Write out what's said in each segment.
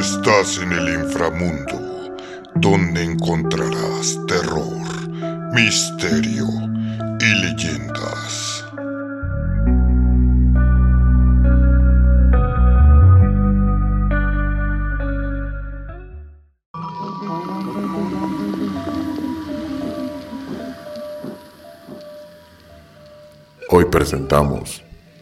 Estás en el inframundo, donde encontrarás terror, misterio y leyendas. Hoy presentamos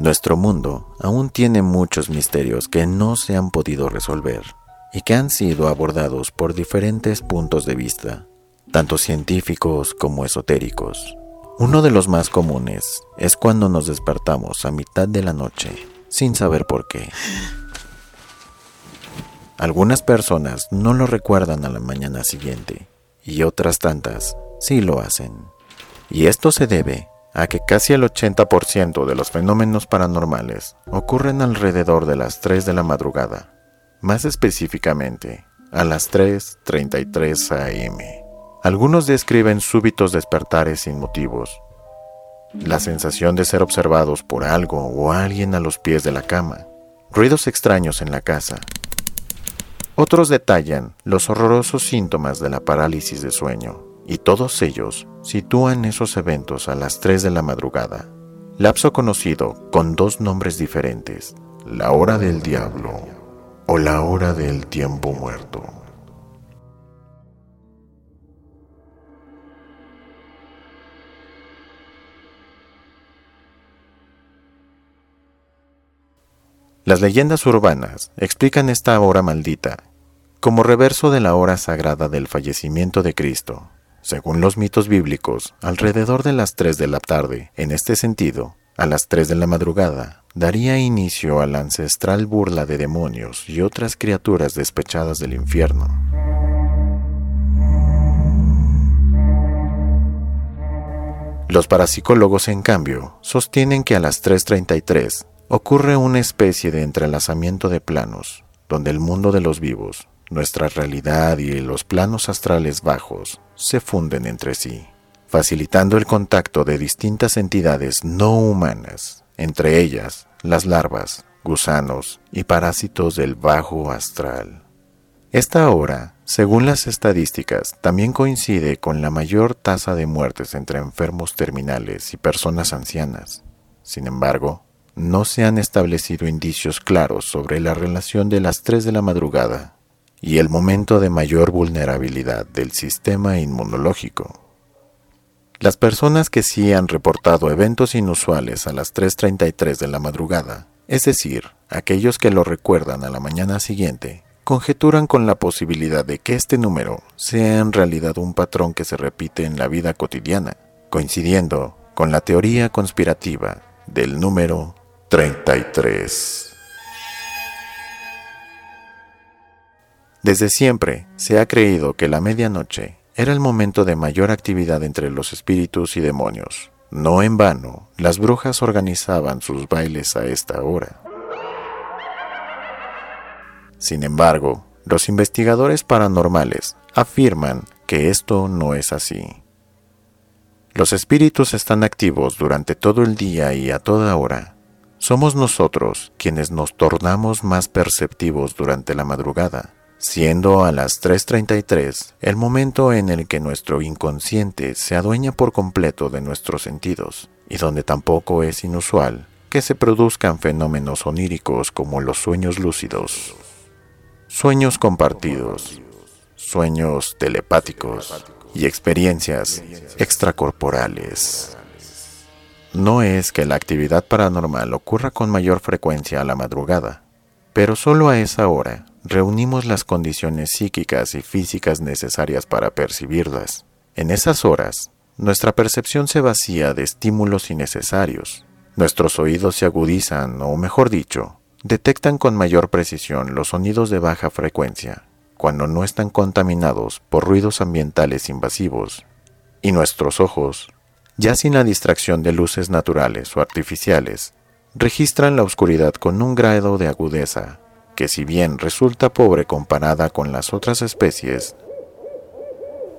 Nuestro mundo aún tiene muchos misterios que no se han podido resolver y que han sido abordados por diferentes puntos de vista, tanto científicos como esotéricos. Uno de los más comunes es cuando nos despertamos a mitad de la noche sin saber por qué. Algunas personas no lo recuerdan a la mañana siguiente y otras tantas sí lo hacen. Y esto se debe a que casi el 80% de los fenómenos paranormales ocurren alrededor de las 3 de la madrugada, más específicamente a las 3.33 am. Algunos describen súbitos despertares sin motivos, la sensación de ser observados por algo o alguien a los pies de la cama, ruidos extraños en la casa. Otros detallan los horrorosos síntomas de la parálisis de sueño, y todos ellos sitúan esos eventos a las 3 de la madrugada, lapso conocido con dos nombres diferentes, la hora del diablo o la hora del tiempo muerto. Las leyendas urbanas explican esta hora maldita como reverso de la hora sagrada del fallecimiento de Cristo, según los mitos bíblicos, alrededor de las 3 de la tarde, en este sentido, a las 3 de la madrugada, daría inicio a la ancestral burla de demonios y otras criaturas despechadas del infierno. Los parapsicólogos, en cambio, sostienen que a las 3.33 ocurre una especie de entrelazamiento de planos, donde el mundo de los vivos, nuestra realidad y los planos astrales bajos se funden entre sí, facilitando el contacto de distintas entidades no humanas, entre ellas las larvas, gusanos y parásitos del bajo astral. Esta hora, según las estadísticas, también coincide con la mayor tasa de muertes entre enfermos terminales y personas ancianas. Sin embargo, no se han establecido indicios claros sobre la relación de las 3 de la madrugada y el momento de mayor vulnerabilidad del sistema inmunológico. Las personas que sí han reportado eventos inusuales a las 3.33 de la madrugada, es decir, aquellos que lo recuerdan a la mañana siguiente, conjeturan con la posibilidad de que este número sea en realidad un patrón que se repite en la vida cotidiana, coincidiendo con la teoría conspirativa del número 33. Desde siempre se ha creído que la medianoche era el momento de mayor actividad entre los espíritus y demonios. No en vano, las brujas organizaban sus bailes a esta hora. Sin embargo, los investigadores paranormales afirman que esto no es así. Los espíritus están activos durante todo el día y a toda hora. Somos nosotros quienes nos tornamos más perceptivos durante la madrugada siendo a las 3.33 el momento en el que nuestro inconsciente se adueña por completo de nuestros sentidos, y donde tampoco es inusual que se produzcan fenómenos oníricos como los sueños lúcidos, sueños compartidos, sueños telepáticos y experiencias extracorporales. No es que la actividad paranormal ocurra con mayor frecuencia a la madrugada, pero solo a esa hora reunimos las condiciones psíquicas y físicas necesarias para percibirlas. En esas horas, nuestra percepción se vacía de estímulos innecesarios. Nuestros oídos se agudizan, o mejor dicho, detectan con mayor precisión los sonidos de baja frecuencia, cuando no están contaminados por ruidos ambientales invasivos. Y nuestros ojos, ya sin la distracción de luces naturales o artificiales, registran la oscuridad con un grado de agudeza que si bien resulta pobre comparada con las otras especies,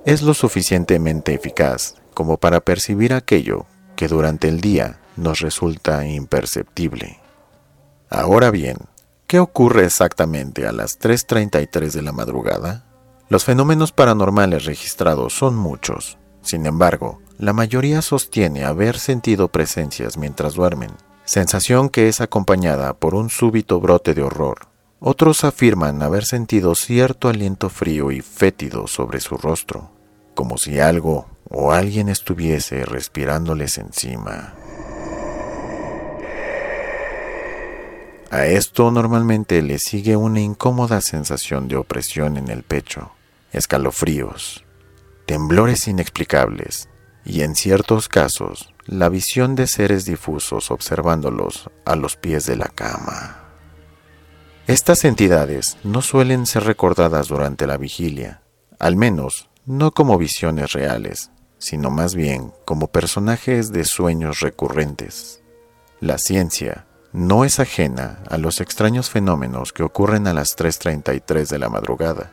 es lo suficientemente eficaz como para percibir aquello que durante el día nos resulta imperceptible. Ahora bien, ¿qué ocurre exactamente a las 3.33 de la madrugada? Los fenómenos paranormales registrados son muchos. Sin embargo, la mayoría sostiene haber sentido presencias mientras duermen, sensación que es acompañada por un súbito brote de horror. Otros afirman haber sentido cierto aliento frío y fétido sobre su rostro, como si algo o alguien estuviese respirándoles encima. A esto normalmente le sigue una incómoda sensación de opresión en el pecho, escalofríos, temblores inexplicables y en ciertos casos la visión de seres difusos observándolos a los pies de la cama. Estas entidades no suelen ser recordadas durante la vigilia, al menos no como visiones reales, sino más bien como personajes de sueños recurrentes. La ciencia no es ajena a los extraños fenómenos que ocurren a las 3.33 de la madrugada,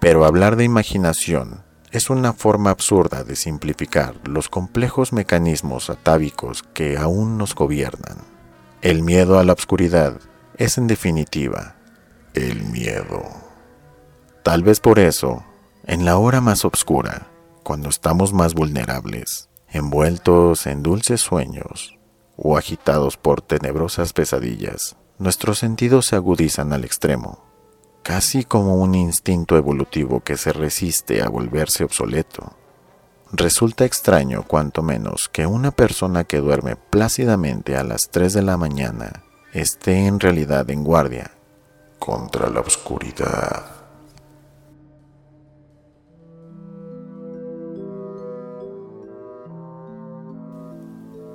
pero hablar de imaginación es una forma absurda de simplificar los complejos mecanismos atávicos que aún nos gobiernan. El miedo a la oscuridad es en definitiva el miedo. Tal vez por eso, en la hora más oscura, cuando estamos más vulnerables, envueltos en dulces sueños o agitados por tenebrosas pesadillas, nuestros sentidos se agudizan al extremo, casi como un instinto evolutivo que se resiste a volverse obsoleto. Resulta extraño, cuanto menos, que una persona que duerme plácidamente a las 3 de la mañana esté en realidad en guardia contra la oscuridad.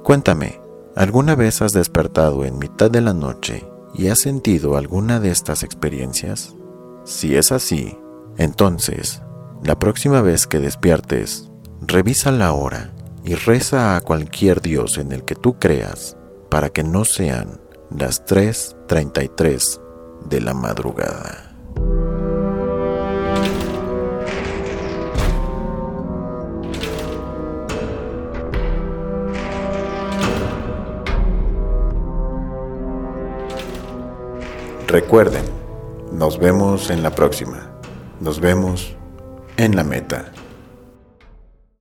Cuéntame, ¿alguna vez has despertado en mitad de la noche y has sentido alguna de estas experiencias? Si es así, entonces, la próxima vez que despiertes, revisa la hora y reza a cualquier dios en el que tú creas para que no sean las 3.33 de la madrugada. Recuerden, nos vemos en la próxima. Nos vemos en la meta.